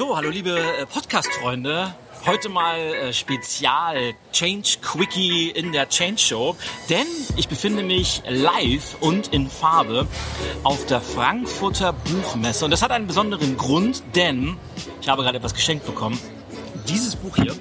So, hallo liebe äh, Podcast-Freunde. Heute mal äh, Spezial Change Quickie in der Change Show, denn ich befinde mich live und in Farbe auf der Frankfurter Buchmesse und das hat einen besonderen Grund, denn ich habe gerade etwas geschenkt bekommen. Dieses Buch hier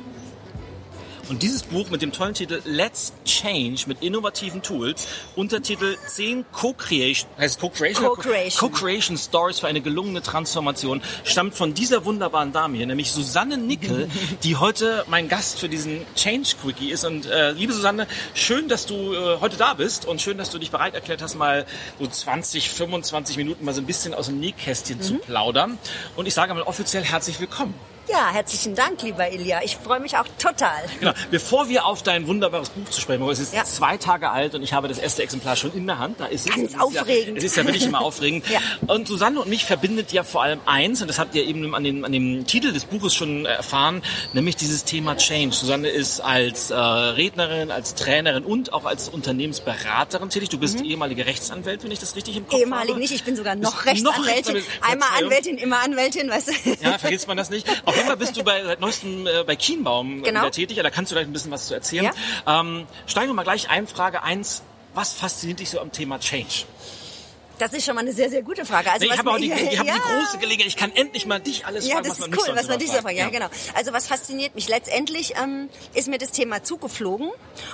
und dieses Buch mit dem tollen Titel Let's Change mit innovativen Tools, Untertitel 10 Co-Creation, heißt Co-Creation? Co-Creation. Co-Creation Stories für eine gelungene Transformation, stammt von dieser wunderbaren Dame hier, nämlich Susanne Nickel, die heute mein Gast für diesen Change Quickie ist. Und äh, liebe Susanne, schön, dass du äh, heute da bist und schön, dass du dich bereit erklärt hast, mal so 20, 25 Minuten mal so ein bisschen aus dem Nähkästchen mhm. zu plaudern. Und ich sage mal offiziell herzlich willkommen. Ja, herzlichen Dank, lieber Ilja. Ich freue mich auch total. Genau. Bevor wir auf dein wunderbares Buch zu sprechen kommen, es ist ja. zwei Tage alt und ich habe das erste Exemplar schon in der Hand. Da ist es. Ganz es aufregend. Ja, es ist ja wirklich immer aufregend. ja. Und Susanne und mich verbindet ja vor allem eins, und das habt ihr eben an, den, an dem Titel des Buches schon erfahren, nämlich dieses Thema Change. Susanne ist als äh, Rednerin, als Trainerin und auch als Unternehmensberaterin tätig. Du bist mhm. ehemalige Rechtsanwältin, wenn ich das richtig im Kopf Ehemalig habe. nicht, ich bin sogar noch Rechtsanwältin. Noch Einmal Anwältin, immer Anwältin, weißt du. Ja, vergisst man das nicht. Auf Fall bist du bei seit neuestem äh, bei Kienbaum genau. wieder tätig. Ja, da kannst du gleich ein bisschen was zu erzählen. Ja. Ähm, steigen wir mal gleich ein. Frage eins. Was fasziniert dich so am Thema Change? Das ist schon mal eine sehr, sehr gute Frage. Also, nee, ich habe auch die, ich hab ja. die große Gelegenheit. Ich kann endlich mal dich alles ja, fragen, was man cool, was man dich so fragt. Ja, ja, genau. Also was fasziniert mich letztendlich ähm, ist mir das Thema zugeflogen.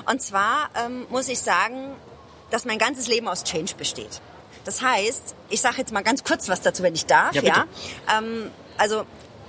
Und zwar ähm, muss ich sagen, dass mein ganzes Leben aus Change besteht. Das heißt, ich sage jetzt mal ganz kurz was dazu, wenn ich darf. Ja, ja? Ähm, also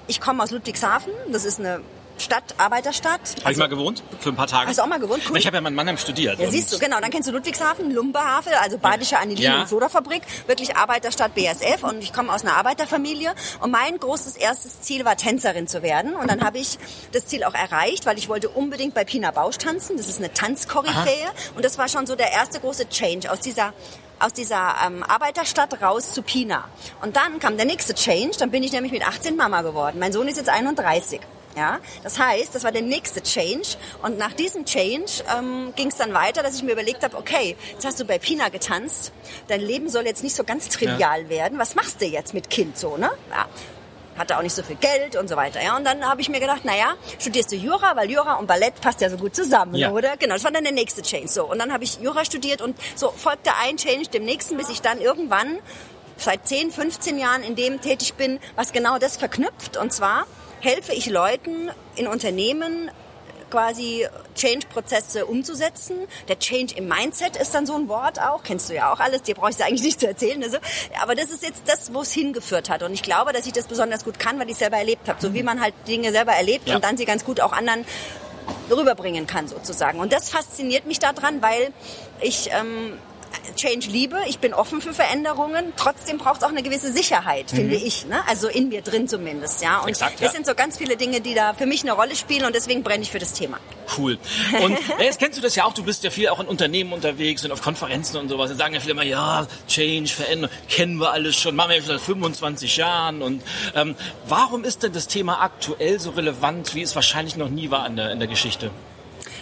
ich komme aus Ludwigshafen. Das ist eine Stadt, Arbeiterstadt. Habe also, ich mal gewohnt? Für ein paar Tage. Hast du auch mal gewohnt? Cool. Ich habe ja meinen Mannheim studiert. Ja, siehst du, genau. Dann kennst du Ludwigshafen, Lumberhafen, also Badische Anilin- ja. und Sodafabrik. Wirklich Arbeiterstadt BSF. Und ich komme aus einer Arbeiterfamilie. Und mein großes erstes Ziel war, Tänzerin zu werden. Und dann habe ich das Ziel auch erreicht, weil ich wollte unbedingt bei Pina Bausch tanzen. Das ist eine Tanzkoryphäe. Und das war schon so der erste große Change aus dieser aus dieser ähm, Arbeiterstadt raus zu Pina. Und dann kam der nächste Change, dann bin ich nämlich mit 18 Mama geworden. Mein Sohn ist jetzt 31. Ja, das heißt, das war der nächste Change. Und nach diesem Change ähm, ging es dann weiter, dass ich mir überlegt habe, okay, jetzt hast du bei Pina getanzt, dein Leben soll jetzt nicht so ganz trivial ja. werden. Was machst du jetzt mit Kind so, ne? Ja hatte auch nicht so viel Geld und so weiter. Ja, und dann habe ich mir gedacht, naja, studierst du Jura, weil Jura und Ballett passt ja so gut zusammen, ja. oder? Genau, das war dann der nächste Change. So, und dann habe ich Jura studiert und so folgte ein Change dem nächsten, bis ich dann irgendwann seit 10, 15 Jahren in dem tätig bin, was genau das verknüpft. Und zwar helfe ich Leuten in Unternehmen quasi Change-Prozesse umzusetzen. Der Change im Mindset ist dann so ein Wort auch, kennst du ja auch alles, dir brauche ich es eigentlich nicht zu erzählen. Also. Aber das ist jetzt das, wo es hingeführt hat. Und ich glaube, dass ich das besonders gut kann, weil ich es selber erlebt habe. So wie man halt Dinge selber erlebt ja. und dann sie ganz gut auch anderen rüberbringen kann sozusagen. Und das fasziniert mich daran, weil ich ähm, Change liebe, ich bin offen für Veränderungen. Trotzdem braucht es auch eine gewisse Sicherheit, mhm. finde ich. Ne? Also in mir drin zumindest. Ja? Und Exakt, das ja. sind so ganz viele Dinge, die da für mich eine Rolle spielen und deswegen brenne ich für das Thema. Cool. Und jetzt kennst du das ja auch, du bist ja viel auch in Unternehmen unterwegs und auf Konferenzen und sowas. Da sagen ja viele immer, ja, Change, Veränderung, kennen wir alles schon, machen wir schon seit 25 Jahren. Und ähm, warum ist denn das Thema aktuell so relevant, wie es wahrscheinlich noch nie war in der, in der Geschichte?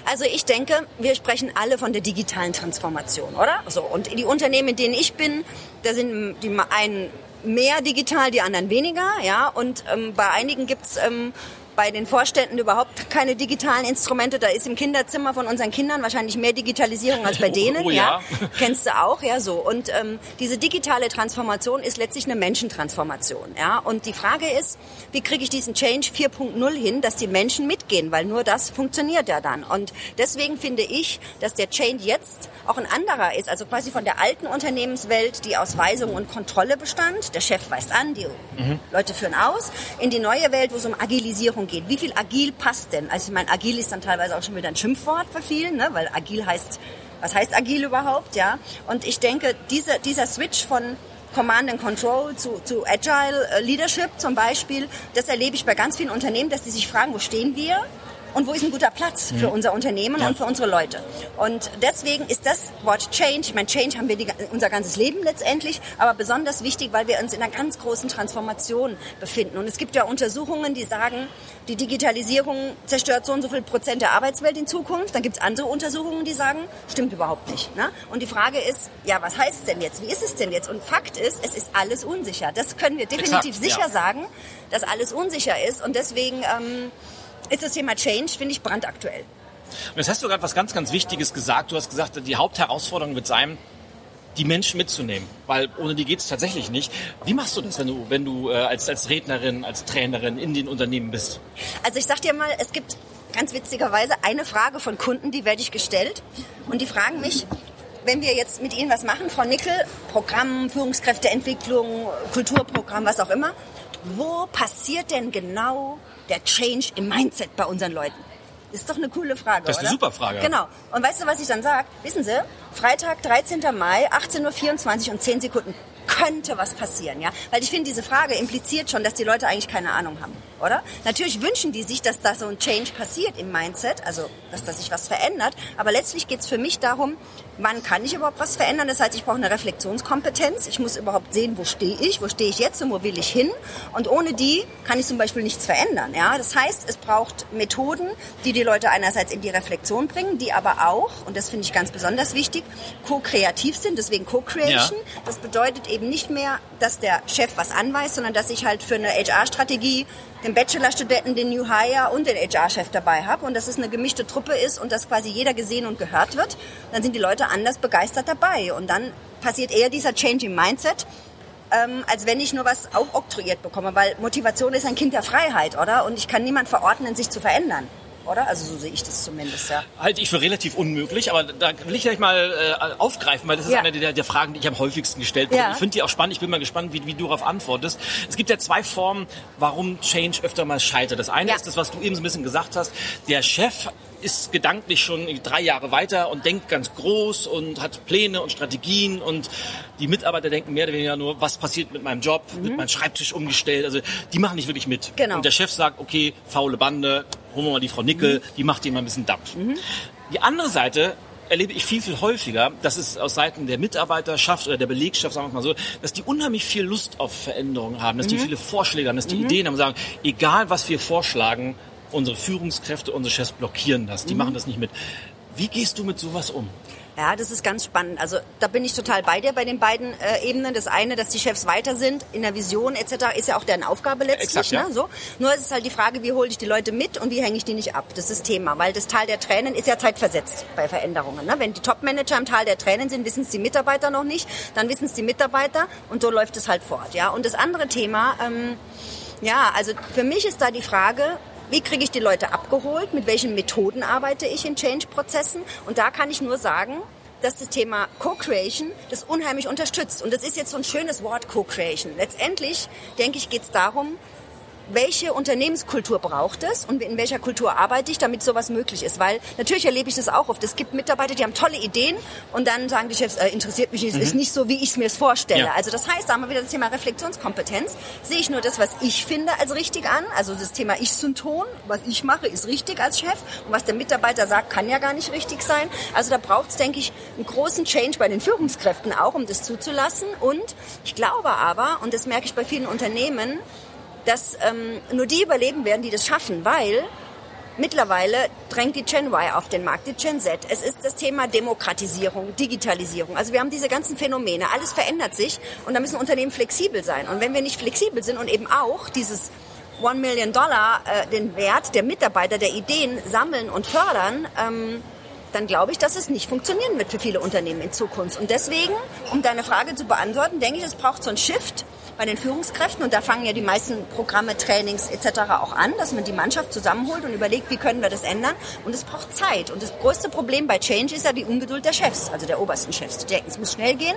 Also ich denke, wir sprechen alle von der digitalen Transformation, oder? So und die Unternehmen, in denen ich bin, da sind die einen mehr digital, die anderen weniger, ja. Und ähm, bei einigen gibt's ähm, bei den Vorständen überhaupt keine digitalen Instrumente. Da ist im Kinderzimmer von unseren Kindern wahrscheinlich mehr Digitalisierung als bei denen. Oh, ja. ja. Kennst du auch, ja so. Und ähm, diese digitale Transformation ist letztlich eine Menschentransformation. Ja. Und die Frage ist, wie kriege ich diesen Change 4.0 hin, dass die Menschen mitgehen, weil nur das funktioniert ja dann. Und deswegen finde ich, dass der Change jetzt auch ein anderer ist, also quasi von der alten Unternehmenswelt, die aus Weisung und Kontrolle bestand. Der Chef weist an, die mhm. Leute führen aus, in die neue Welt, wo es um Agilisierung Richtung geht. Wie viel agil passt denn? Also ich meine, agil ist dann teilweise auch schon wieder ein Schimpfwort für vielen, ne? weil agil heißt, was heißt agil überhaupt, ja? Und ich denke, dieser, dieser Switch von Command and Control zu, zu Agile äh, Leadership zum Beispiel, das erlebe ich bei ganz vielen Unternehmen, dass die sich fragen, wo stehen wir? Und wo ist ein guter Platz für mhm. unser Unternehmen ja. und für unsere Leute. Und deswegen ist das Wort Change, ich meine, Change haben wir die, unser ganzes Leben letztendlich, aber besonders wichtig, weil wir uns in einer ganz großen Transformation befinden. Und es gibt ja Untersuchungen, die sagen, die Digitalisierung zerstört so und so viel Prozent der Arbeitswelt in Zukunft. Dann gibt es andere Untersuchungen, die sagen, stimmt überhaupt nicht. Ne? Und die Frage ist, ja, was heißt es denn jetzt? Wie ist es denn jetzt? Und Fakt ist, es ist alles unsicher. Das können wir definitiv Exakt, sicher ja. sagen, dass alles unsicher ist. Und deswegen ähm, ist das Thema Change, finde ich, brandaktuell. Und jetzt hast du gerade was ganz, ganz Wichtiges gesagt. Du hast gesagt, die Hauptherausforderung wird sein, die Menschen mitzunehmen, weil ohne die geht es tatsächlich nicht. Wie machst du das, wenn du, wenn du äh, als, als Rednerin, als Trainerin in den Unternehmen bist? Also ich sag dir mal, es gibt ganz witzigerweise eine Frage von Kunden, die werde ich gestellt und die fragen mich, wenn wir jetzt mit Ihnen was machen, Frau Nickel, Programm, Führungskräfteentwicklung, Kulturprogramm, was auch immer, wo passiert denn genau der Change im Mindset bei unseren Leuten? Das ist doch eine coole Frage, Das ist eine super Frage. Genau. Und weißt du, was ich dann sage? Wissen Sie, Freitag, 13. Mai, 18.24 Uhr und 10 Sekunden könnte was passieren, ja? Weil ich finde, diese Frage impliziert schon, dass die Leute eigentlich keine Ahnung haben, oder? Natürlich wünschen die sich, dass da so ein Change passiert im Mindset, also dass da sich was verändert. Aber letztlich geht es für mich darum, wann kann ich überhaupt was verändern? Das heißt, ich brauche eine Reflexionskompetenz. Ich muss überhaupt sehen, wo stehe ich, wo stehe ich jetzt und wo will ich hin. Und ohne die kann ich zum Beispiel nichts verändern. Ja? Das heißt, es braucht Methoden, die die Leute einerseits in die Reflexion bringen, die aber auch, und das finde ich ganz besonders wichtig, co-kreativ sind, deswegen Co-Creation. Ja. Das bedeutet eben nicht mehr, dass der Chef was anweist, sondern dass ich halt für eine HR-Strategie den Bachelorstudenten, den New Hire und den HR-Chef dabei habe und dass es eine gemischte Truppe ist und dass quasi jeder gesehen und gehört wird, dann sind die Leute anders begeistert dabei und dann passiert eher dieser Change im Mindset, ähm, als wenn ich nur was aufoktroyiert bekomme, weil Motivation ist ein Kind der Freiheit, oder? Und ich kann niemand verordnen, sich zu verändern oder? Also so sehe ich das zumindest, ja. Halte ich für relativ unmöglich, aber da will ich gleich mal äh, aufgreifen, weil das ist ja. eine der, der, Fragen, die ich am häufigsten gestellt habe. Ja. Ich finde die auch spannend, ich bin mal gespannt, wie, wie, du darauf antwortest. Es gibt ja zwei Formen, warum Change öfter mal scheitert. Das eine ja. ist das, was du eben so ein bisschen gesagt hast. Der Chef ist gedanklich schon drei Jahre weiter und denkt ganz groß und hat Pläne und Strategien und die Mitarbeiter denken mehr oder weniger nur, was passiert mit meinem Job, mhm. wird mein Schreibtisch umgestellt. Also die machen nicht wirklich mit. Genau. Und der Chef sagt, okay, faule Bande, holen wir mal die Frau Nickel, mhm. die macht ihm mal ein bisschen Dampf. Mhm. Die andere Seite erlebe ich viel, viel häufiger, dass es aus Seiten der Mitarbeiterschaft oder der Belegschaft, sagen wir mal so, dass die unheimlich viel Lust auf Veränderungen haben, dass die mhm. viele Vorschläge haben, dass die mhm. Ideen haben, sagen, egal was wir vorschlagen, unsere Führungskräfte, unsere Chefs blockieren das, die mhm. machen das nicht mit. Wie gehst du mit sowas um? Ja, das ist ganz spannend. Also da bin ich total bei dir bei den beiden äh, Ebenen. Das eine, dass die Chefs weiter sind in der Vision etc., ist ja auch deren Aufgabe letztlich. Exakt, ja. ne? so. Nur ist es halt die Frage, wie hole ich die Leute mit und wie hänge ich die nicht ab. Das ist das Thema, weil das Tal der Tränen ist ja zeitversetzt bei Veränderungen. Ne? Wenn die Top-Manager im Tal der Tränen sind, wissen es die Mitarbeiter noch nicht, dann wissen es die Mitarbeiter und so läuft es halt fort. Ja. Und das andere Thema, ähm, ja, also für mich ist da die Frage, wie kriege ich die Leute abgeholt? Mit welchen Methoden arbeite ich in Change-Prozessen? Und da kann ich nur sagen, dass das Thema Co-Creation das unheimlich unterstützt. Und das ist jetzt so ein schönes Wort Co-Creation. Letztendlich, denke ich, geht es darum, welche Unternehmenskultur braucht es und in welcher Kultur arbeite ich, damit sowas möglich ist. Weil natürlich erlebe ich das auch oft. Es gibt Mitarbeiter, die haben tolle Ideen und dann sagen die Chefs, äh, interessiert mich nicht, mhm. ist nicht so, wie ich es mir vorstelle. Ja. Also das heißt, da haben wir wieder das Thema Reflexionskompetenz. Sehe ich nur das, was ich finde, als richtig an. Also das Thema Ich-Synton, was ich mache, ist richtig als Chef und was der Mitarbeiter sagt, kann ja gar nicht richtig sein. Also da braucht es, denke ich, einen großen Change bei den Führungskräften auch, um das zuzulassen. Und ich glaube aber, und das merke ich bei vielen Unternehmen, dass ähm, nur die überleben werden, die das schaffen, weil mittlerweile drängt die Gen Y auf den Markt, die Gen Z. Es ist das Thema Demokratisierung, Digitalisierung. Also wir haben diese ganzen Phänomene, alles verändert sich und da müssen Unternehmen flexibel sein. Und wenn wir nicht flexibel sind und eben auch dieses One Million Dollar, äh, den Wert der Mitarbeiter, der Ideen sammeln und fördern, ähm, dann glaube ich, dass es nicht funktionieren wird für viele Unternehmen in Zukunft. Und deswegen, um deine Frage zu beantworten, denke ich, es braucht so einen Shift bei den Führungskräften. Und da fangen ja die meisten Programme, Trainings etc. auch an, dass man die Mannschaft zusammenholt und überlegt, wie können wir das ändern. Und es braucht Zeit. Und das größte Problem bei Change ist ja die Ungeduld der Chefs, also der obersten Chefs. Die denken, es muss schnell gehen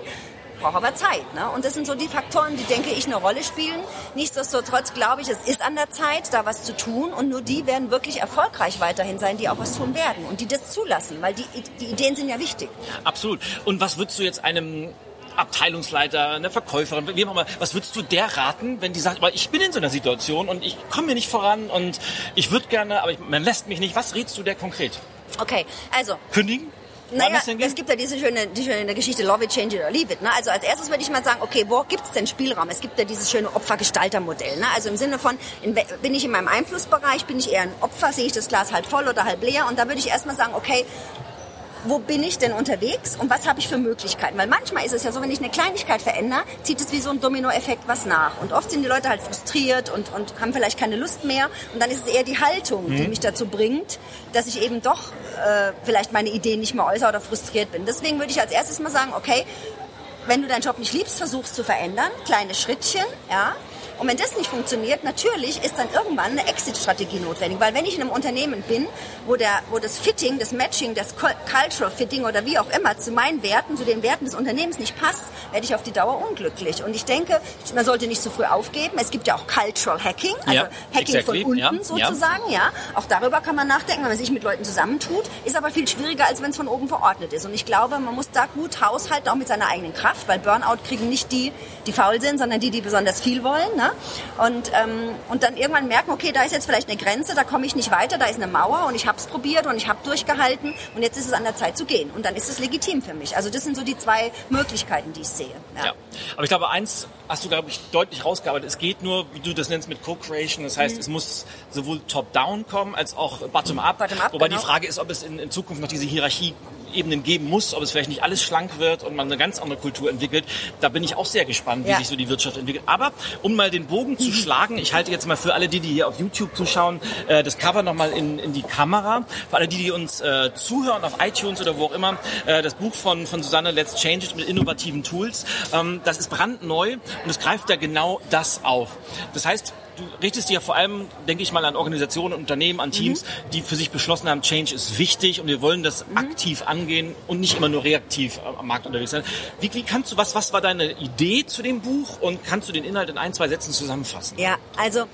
braucht aber Zeit. Ne? Und das sind so die Faktoren, die, denke ich, eine Rolle spielen. Nichtsdestotrotz glaube ich, es ist an der Zeit, da was zu tun. Und nur die werden wirklich erfolgreich weiterhin sein, die auch was tun werden und die das zulassen, weil die, die Ideen sind ja wichtig. Absolut. Und was würdest du jetzt einem Abteilungsleiter, eine Verkäuferin, wie auch immer, was würdest du der raten, wenn die sagt, aber ich bin in so einer Situation und ich komme mir nicht voran und ich würde gerne, aber ich, man lässt mich nicht. Was rätst du der konkret? Okay, also. Kündigen? Naja, es gibt ja diese schöne, die schöne Geschichte Love it, change it or leave it. Ne? Also als erstes würde ich mal sagen, okay, wo gibt es denn Spielraum? Es gibt ja dieses schöne Opfergestaltermodell. Ne? Also im Sinne von, in, bin ich in meinem Einflussbereich, bin ich eher ein Opfer, sehe ich das Glas halb voll oder halb leer? Und da würde ich erstmal sagen, okay, wo bin ich denn unterwegs und was habe ich für Möglichkeiten? Weil manchmal ist es ja so, wenn ich eine Kleinigkeit verändere, zieht es wie so ein Dominoeffekt was nach. Und oft sind die Leute halt frustriert und, und haben vielleicht keine Lust mehr. Und dann ist es eher die Haltung, mhm. die mich dazu bringt, dass ich eben doch äh, vielleicht meine Ideen nicht mehr äußere oder frustriert bin. Deswegen würde ich als erstes mal sagen, okay, wenn du deinen Job nicht liebst, versuchst zu verändern, kleine Schrittchen, ja, und wenn das nicht funktioniert, natürlich ist dann irgendwann eine Exit-Strategie notwendig. Weil wenn ich in einem Unternehmen bin, wo, der, wo das Fitting, das Matching, das Cultural Fitting oder wie auch immer zu meinen Werten, zu den Werten des Unternehmens nicht passt, werde ich auf die Dauer unglücklich. Und ich denke, man sollte nicht zu früh aufgeben. Es gibt ja auch Cultural Hacking, also ja, Hacking exactly. von unten ja, sozusagen. Ja. ja. Auch darüber kann man nachdenken, wenn man sich mit Leuten zusammentut. Ist aber viel schwieriger, als wenn es von oben verordnet ist. Und ich glaube, man muss da gut haushalten, auch mit seiner eigenen Kraft, weil Burnout kriegen nicht die, die faul sind, sondern die, die besonders viel wollen. Ne? Und, ähm, und dann irgendwann merken, okay, da ist jetzt vielleicht eine Grenze, da komme ich nicht weiter, da ist eine Mauer und ich habe es probiert und ich habe durchgehalten und jetzt ist es an der Zeit zu gehen. Und dann ist es legitim für mich. Also das sind so die zwei Möglichkeiten, die ich sehe. Ja, ja. aber ich glaube, eins hast du, glaube ich, deutlich rausgearbeitet. Es geht nur, wie du das nennst, mit Co-Creation. Das heißt, mhm. es muss sowohl top-down kommen als auch bottom-up. Bottom Wobei genau. die Frage ist, ob es in, in Zukunft noch diese Hierarchie Ebenen geben muss, ob es vielleicht nicht alles schlank wird und man eine ganz andere Kultur entwickelt. Da bin ich auch sehr gespannt, wie ja. sich so die Wirtschaft entwickelt. Aber um mal den Bogen zu schlagen, ich halte jetzt mal für alle die, die hier auf YouTube zuschauen, äh, das Cover nochmal in, in die Kamera. Für alle die, die uns äh, zuhören auf iTunes oder wo auch immer, äh, das Buch von, von Susanne Let's Change It mit innovativen Tools. Ähm, das ist brandneu und es greift ja genau das auf. Das heißt, du richtest dich ja vor allem, denke ich mal, an Organisationen, Unternehmen, an Teams, mhm. die für sich beschlossen haben, Change ist wichtig und wir wollen das mhm. aktiv angehen und nicht immer nur reaktiv am Markt unterwegs sein. Wie, wie kannst du, was, was war deine Idee zu dem Buch und kannst du den Inhalt in ein, zwei Sätzen zusammenfassen? Ja, also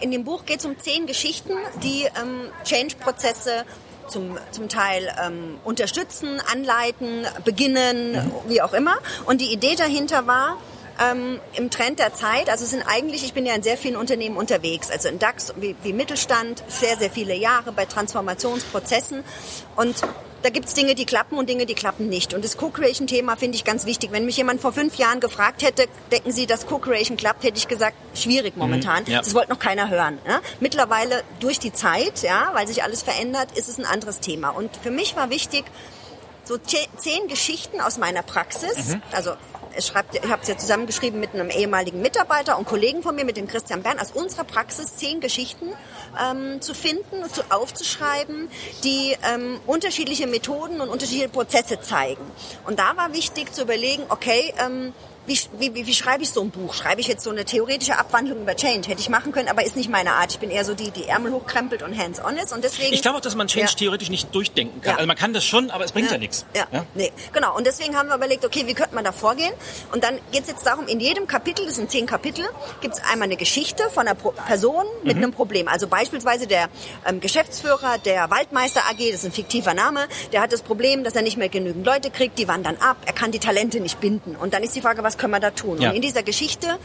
in dem Buch geht es um zehn Geschichten, die ähm, Change-Prozesse zum, zum Teil ähm, unterstützen, anleiten, beginnen, mhm. wie auch immer. Und die Idee dahinter war, ähm, im Trend der Zeit. Also sind eigentlich, ich bin ja in sehr vielen Unternehmen unterwegs, also in DAX wie, wie Mittelstand, sehr, sehr viele Jahre bei Transformationsprozessen. Und da gibt's Dinge, die klappen und Dinge, die klappen nicht. Und das Co-Creation-Thema finde ich ganz wichtig. Wenn mich jemand vor fünf Jahren gefragt hätte, denken Sie, dass Co-Creation klappt, hätte ich gesagt, schwierig mhm, momentan. Mhm, ja. Das wollte noch keiner hören. Ja? Mittlerweile durch die Zeit, ja, weil sich alles verändert, ist es ein anderes Thema. Und für mich war wichtig, so zehn Geschichten aus meiner Praxis, mhm. also schreibt, ich habe es ja zusammengeschrieben mit einem ehemaligen Mitarbeiter und Kollegen von mir, mit dem Christian Bern, aus unserer Praxis zehn Geschichten ähm, zu finden zu, aufzuschreiben, die ähm, unterschiedliche Methoden und unterschiedliche Prozesse zeigen. Und da war wichtig zu überlegen, okay, ähm, wie, wie, wie schreibe ich so ein Buch? Schreibe ich jetzt so eine theoretische Abwandlung über Change? Hätte ich machen können, aber ist nicht meine Art. Ich bin eher so die, die Ärmel hochkrempelt und hands-on ist und deswegen... Ich glaube auch, dass man Change ja. theoretisch nicht durchdenken kann. Ja. Also man kann das schon, aber es bringt ja, nichts. Ja. nee, genau. Und deswegen haben wir überlegt, okay, wie könnte man da vorgehen? Und dann geht es jetzt darum, in jedem Kapitel, das sind zehn Kapitel, gibt es einmal eine Geschichte von einer Person mit mhm. einem Problem. Also beispielsweise der ähm, Geschäftsführer der Waldmeister AG, das ist ein fiktiver Name, der hat das Problem, dass er nicht mehr genügend Leute kriegt, die wandern ab, er kann die Talente nicht binden. Und dann ist die Frage, was können wir da tun? Ja. Und in dieser Geschichte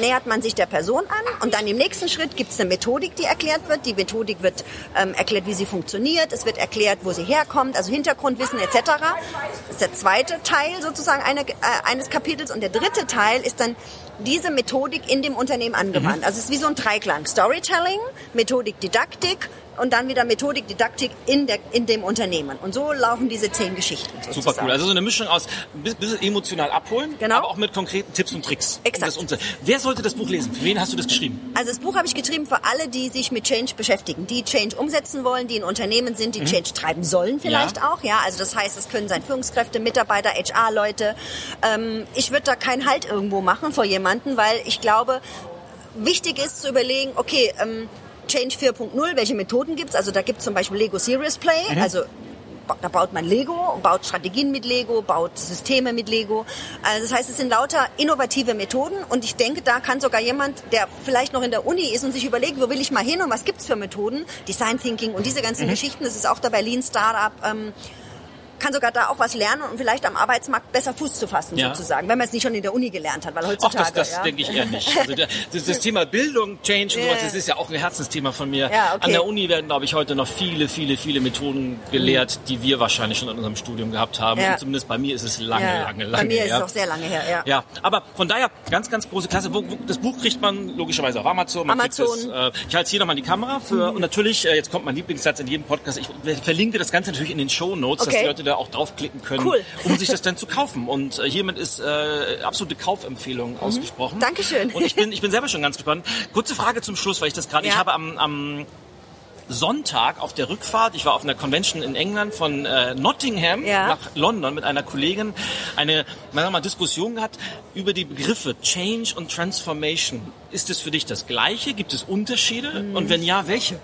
nähert man sich der Person an und dann im nächsten Schritt gibt es eine Methodik, die erklärt wird. Die Methodik wird ähm, erklärt, wie sie funktioniert. Es wird erklärt, wo sie herkommt, also Hintergrundwissen etc. Das ist der zweite Teil sozusagen eine, äh, eines Kapitels und der dritte Teil ist dann diese Methodik in dem Unternehmen angewandt. Mhm. Also es ist wie so ein Dreiklang. Storytelling, Methodik, Didaktik und dann wieder Methodik, Didaktik in, der, in dem Unternehmen. Und so laufen diese zehn Geschichten. Sozusagen. Super cool. Also so eine Mischung aus ein bisschen emotional abholen, genau. aber auch mit konkreten Tipps und Tricks. Exakt. Um Wer sollte das Buch lesen? Für wen hast du das geschrieben? Also das Buch habe ich geschrieben für alle, die sich mit Change beschäftigen, die Change umsetzen wollen, die in Unternehmen sind, die mhm. Change treiben sollen vielleicht ja. auch. Ja, also das heißt, es können sein Führungskräfte, Mitarbeiter, HR-Leute. Ähm, ich würde da keinen Halt irgendwo machen vor jemanden, weil ich glaube, wichtig ist zu überlegen, okay, ähm, Change 4.0, welche Methoden gibt's? Also da gibt's zum Beispiel Lego Serious Play, mhm. also da baut man Lego, baut Strategien mit Lego, baut Systeme mit Lego. Also das heißt, es sind lauter innovative Methoden und ich denke, da kann sogar jemand, der vielleicht noch in der Uni ist und sich überlegt, wo will ich mal hin und was gibt's für Methoden, Design Thinking und diese ganzen mhm. Geschichten, das ist auch dabei Lean Startup, ähm, kann sogar da auch was lernen und vielleicht am Arbeitsmarkt besser Fuß zu fassen, ja. sozusagen, wenn man es nicht schon in der Uni gelernt hat, weil heutzutage... Ach, das, das ja. denke ich eher nicht. Also das, das, Thema Bildung, Change und sowas, das ist ja auch ein Herzensthema von mir. Ja, okay. An der Uni werden, glaube ich, heute noch viele, viele, viele Methoden gelehrt, die wir wahrscheinlich schon in unserem Studium gehabt haben. Und zumindest bei mir ist es lange, lange, lange Bei mir her. ist es auch sehr lange her, ja. Ja, aber von daher ganz, ganz große Klasse. Wo, wo, das Buch kriegt man logischerweise auf Amazon. Man Amazon. Es, äh, ich halte hier nochmal die Kamera für, mhm. und natürlich, äh, jetzt kommt mein Lieblingssatz in jedem Podcast, ich verlinke das Ganze natürlich in den Show Notes, okay. dass die Leute da auch draufklicken können, cool. um sich das dann zu kaufen. Und äh, hiermit ist äh, absolute Kaufempfehlung mhm. ausgesprochen. Dankeschön. Und ich bin, ich bin selber schon ganz gespannt. Kurze Frage zum Schluss, weil ich das gerade, ja. ich habe am, am Sonntag auf der Rückfahrt, ich war auf einer Convention in England von äh, Nottingham ja. nach London mit einer Kollegin, eine mal, Diskussion gehabt über die Begriffe Change und Transformation. Ist es für dich das Gleiche? Gibt es Unterschiede? Mhm. Und wenn ja, welche?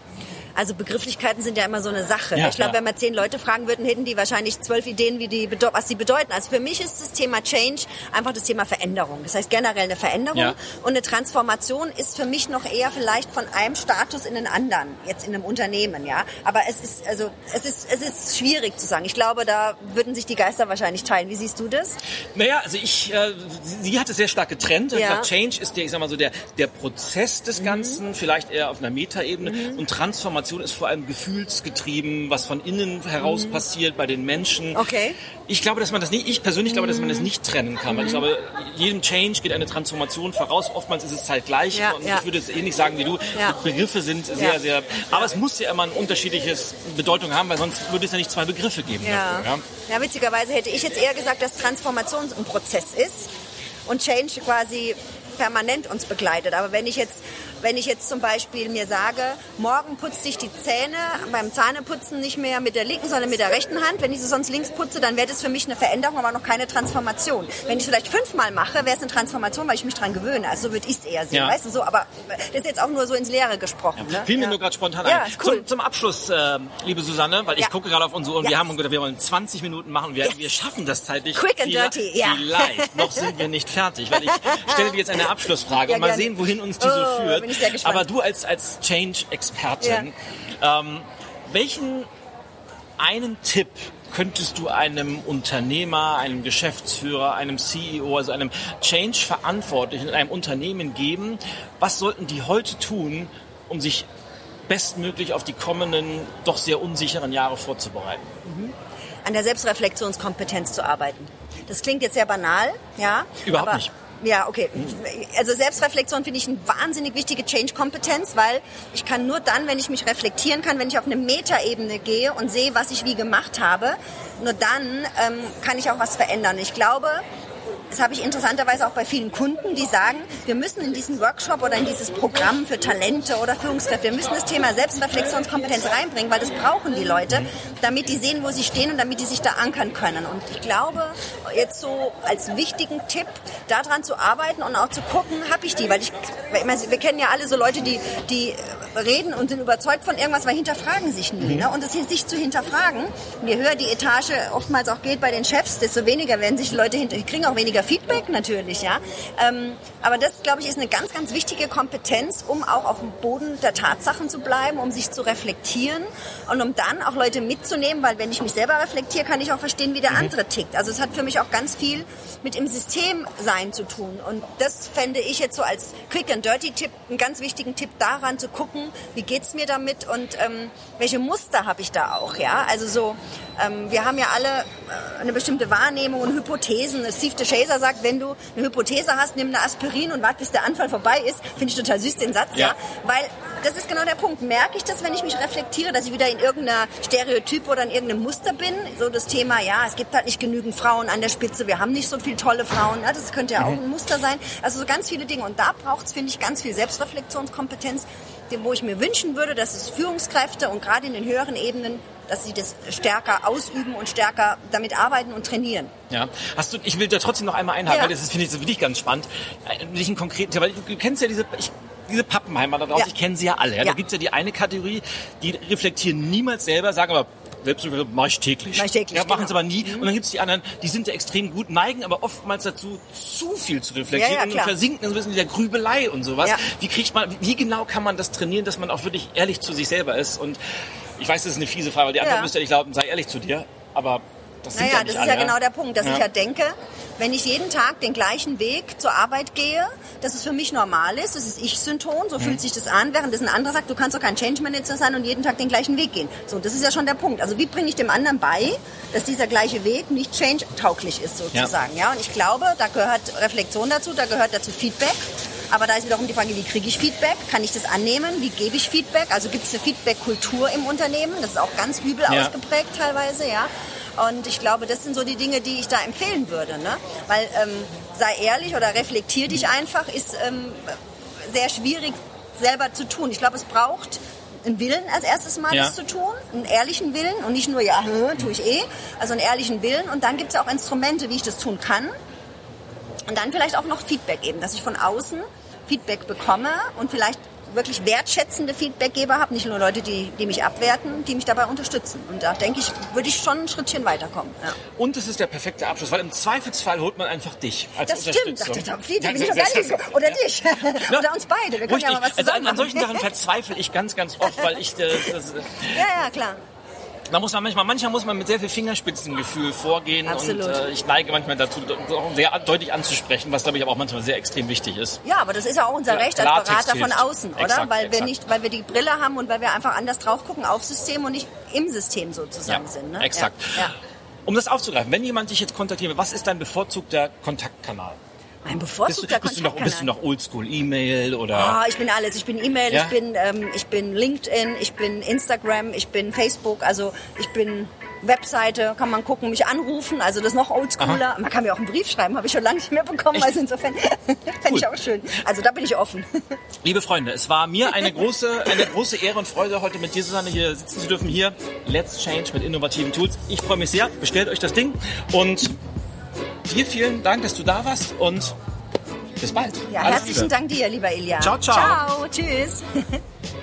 Also Begrifflichkeiten sind ja immer so eine Sache. Ja, ich glaube, wenn wir zehn Leute fragen würden, hätten die wahrscheinlich zwölf Ideen, wie die, was sie bedeuten. Also für mich ist das Thema Change einfach das Thema Veränderung. Das heißt generell eine Veränderung. Ja. Und eine Transformation ist für mich noch eher vielleicht von einem Status in den anderen, jetzt in einem Unternehmen, ja. Aber es ist, also, es ist, es ist schwierig zu sagen. Ich glaube, da würden sich die Geister wahrscheinlich teilen. Wie siehst du das? Naja, also ich, äh, sie hat es sehr stark getrennt. Ja. Change ist der, ich sag mal so, der, der Prozess des mhm. Ganzen, mhm. vielleicht eher auf einer Metaebene. Mhm. Und Transformation Transformation ist vor allem gefühlsgetrieben, was von innen heraus mhm. passiert bei den Menschen. Okay. Ich glaube, dass man das nicht, ich persönlich glaube, dass man das nicht trennen kann. Weil ich glaube, jedem Change geht eine Transformation voraus. Oftmals ist es zeitgleich. Ja, und ja. ich würde es ähnlich sagen wie du. Ja. Begriffe sind sehr, sehr, aber es muss ja immer ein unterschiedliches Bedeutung haben, weil sonst würde es ja nicht zwei Begriffe geben ja. dafür. Ja, witzigerweise hätte ich jetzt eher gesagt, dass Transformation ein Prozess ist und Change quasi permanent uns begleitet. Aber wenn ich jetzt wenn ich jetzt zum Beispiel mir sage, morgen putze ich die Zähne beim Zahneputzen nicht mehr mit der linken, sondern mit der rechten Hand. Wenn ich sie sonst links putze, dann wäre das für mich eine Veränderung, aber noch keine Transformation. Wenn ich es vielleicht fünfmal mache, wäre es eine Transformation, weil ich mich daran gewöhne. Also so würde ich es eher sehen, ja. weißt du so. Aber das ist jetzt auch nur so ins Leere gesprochen. Ja. Ne? Fiel mir ja. nur gerade spontan ja, ein. Cool. Zum, zum, Abschluss, äh, liebe Susanne, weil ich gucke gerade auf unsere Uhr und wir haben gedacht, wir wollen 20 Minuten machen. Wir, yes. wir schaffen das zeitlich. Quick and dirty, ja. Vielleicht. noch sind wir nicht fertig, weil ich stelle dir jetzt eine Abschlussfrage und mal gerne. sehen, wohin uns die oh, so führt. Bin ich sehr gespannt. Aber du als, als Change-Expertin, ja. ähm, welchen einen Tipp könntest du einem Unternehmer, einem Geschäftsführer, einem CEO, also einem Change-Verantwortlichen in einem Unternehmen geben? Was sollten die heute tun, um sich bestmöglich auf die kommenden, doch sehr unsicheren Jahre vorzubereiten? Mhm. An der Selbstreflexionskompetenz zu arbeiten. Das klingt jetzt sehr banal, ja. Überhaupt nicht. Ja, okay. Also Selbstreflexion finde ich eine wahnsinnig wichtige Change-Kompetenz, weil ich kann nur dann, wenn ich mich reflektieren kann, wenn ich auf eine Metaebene gehe und sehe, was ich wie gemacht habe, nur dann ähm, kann ich auch was verändern. Ich glaube, das habe ich interessanterweise auch bei vielen Kunden, die sagen, wir müssen in diesen Workshop oder in dieses Programm für Talente oder Führungskräfte, wir müssen das Thema Selbstreflexionskompetenz reinbringen, weil das brauchen die Leute, damit die sehen, wo sie stehen und damit die sich da ankern können. Und ich glaube, jetzt so als wichtigen Tipp, daran zu arbeiten und auch zu gucken, habe ich die, weil ich, wir kennen ja alle so Leute, die, die reden und sind überzeugt von irgendwas, aber hinterfragen sich nie. Mhm. Ne? Und das sich zu hinterfragen, je höher die Etage oftmals auch geht bei den Chefs, desto weniger werden sich die Leute hinter, die kriegen auch weniger Feedback natürlich, ja. Ähm, aber das, glaube ich, ist eine ganz, ganz wichtige Kompetenz, um auch auf dem Boden der Tatsachen zu bleiben, um sich zu reflektieren und um dann auch Leute mitzunehmen, weil wenn ich mich selber reflektiere, kann ich auch verstehen, wie der mhm. andere tickt. Also es hat für mich auch ganz viel mit im System sein zu tun. Und das fände ich jetzt so als Quick and Dirty Tipp, einen ganz wichtigen Tipp daran zu gucken, wie geht's mir damit und ähm, welche Muster habe ich da auch, ja. Also so, ähm, wir haben ja alle äh, eine bestimmte Wahrnehmung und Hypothesen. Steve DeShazer sagt, wenn du eine Hypothese hast, nimm eine Aspirin und warte, bis der Anfall vorbei ist. Finde ich total süß, den Satz, ja. ja. Weil das ist genau der Punkt. Merke ich das, wenn ich mich reflektiere, dass ich wieder in irgendeiner Stereotyp oder in irgendeinem Muster bin? So das Thema, ja, es gibt halt nicht genügend Frauen an der Spitze, wir haben nicht so viele tolle Frauen. Ja, das könnte ja auch mhm. ein Muster sein. Also so ganz viele Dinge. Und da braucht es, finde ich, ganz viel Selbstreflexionskompetenz, wo ich mir wünschen würde, dass es Führungskräfte und gerade in den höheren Ebenen dass sie das stärker ausüben und stärker damit arbeiten und trainieren. Ja, hast du, ich will da trotzdem noch einmal einhaken, ja. weil das finde ich, das find ich ganz spannend. Nicht einen konkreten, weil du kennst ja diese, ich, diese Pappenheimer da draußen, ja. ich kenne sie ja alle. Ja? Da gibt's ja die eine Kategorie, die reflektieren niemals selber, sagen aber, Selbstreflexion mache ich täglich. Mach ich täglich ja, machen es genau. aber nie. Mhm. Und dann gibt es die anderen, die sind ja extrem gut, neigen aber oftmals dazu, zu viel zu reflektieren ja, ja, und versinken so ein bisschen in der Grübelei und sowas. Wie kriegt man, wie genau kann man das trainieren, dass man auch wirklich ehrlich zu sich selber ist und ich weiß, das ist eine fiese Frage, weil die Antwort ja. müsste ich lauten, sei ehrlich zu dir. Aber Das naja, ja das ist alle, ja genau der Punkt, dass Ja. ich ja denke, wenn ich jeden Tag den gleichen Weg zur Arbeit gehe, dass es für mich normal ist, das ist Ich-Synton, so Mhm. fühlt sich das an, während das ein anderer sagt, du kannst doch kein Change Manager sein und jeden Tag den gleichen Weg gehen. So, das ist ja schon der Punkt. Also wie bringe ich dem anderen bei, dass dieser gleiche Weg nicht change-tauglich ist sozusagen. Ja. und ich glaube, da gehört Reflexion dazu, da gehört dazu Feedback. Aber da ist wiederum die Frage, wie kriege ich Feedback? Kann ich das annehmen? Wie gebe ich Feedback? Also gibt es eine Feedback-Kultur im Unternehmen? Das ist auch ganz übel Ja. ausgeprägt teilweise, ja. Und ich glaube, das sind so die Dinge, die ich da empfehlen würde. Ne? Weil ähm, sei ehrlich oder reflektier dich einfach, ist ähm, sehr schwierig selber zu tun. Ich glaube, es braucht einen Willen als erstes Mal, Ja. das zu tun, einen ehrlichen Willen und nicht nur, ja, tue ich eh, also einen ehrlichen Willen. Und dann gibt es auch Instrumente, wie ich das tun kann. Und dann vielleicht auch noch Feedback geben, dass ich von außen Feedback bekomme und vielleicht wirklich wertschätzende Feedbackgeber habe, nicht nur Leute, die, die mich abwerten, die mich dabei unterstützen. Und da denke ich, würde ich schon ein Schrittchen weiterkommen. Ja. Und es ist der perfekte Abschluss, weil im Zweifelsfall holt man einfach dich als Das stimmt, Unterstützung. da, da, da, da bin ich Ja, doch gar das- nicht. das- Oder dich. Oder uns beide. Wir können ja mal was also an, an solchen. Sachen verzweifle ich ganz, ganz oft, weil ich äh, das, Ja, ja, klar. Da muss man manchmal, manchmal muss man mit sehr viel Fingerspitzengefühl vorgehen Absolut. und äh, ich neige manchmal dazu, auch sehr deutlich anzusprechen, was glaube ich aber auch manchmal sehr extrem wichtig ist. Ja, aber das ist ja auch unser Ja, Recht als Berater von hilft. außen, oder? Exakt, weil wir exakt. nicht, weil wir die Brille haben und weil wir einfach anders drauf gucken auf System und nicht im System sozusagen Ja, sind. Ne? exakt. Ja. Ja. Um das aufzugreifen, wenn jemand dich jetzt kontaktiert, was ist dein bevorzugter Kontaktkanal? Mein Bist du, bevorzugter bist du noch, bist du Kontaktkanal. noch Oldschool E-Mail oder? Ah, ich bin alles. Ich bin E-Mail, Ja? ich bin ähm, ich bin LinkedIn, ich bin Instagram, ich bin Facebook, also ich bin Webseite, kann man gucken, mich anrufen, also das ist noch oldschooler. Man kann mir auch einen Brief schreiben, habe ich schon lange nicht mehr bekommen, also insofern fände Cool. ich auch schön. Also da bin ich offen. Liebe Freunde, es war mir eine große, eine große Ehre und Freude, heute mit dir, Susanne, hier sitzen zu dürfen. Hier, Let's Change mit innovativen Tools. Ich freue mich sehr. Bestellt euch das Ding. Und dir vielen Dank, dass du da warst und bis bald. Ja, Alles herzlichen Liebe. Dank dir, lieber Ilja. Ciao, ciao. Ciao, tschüss.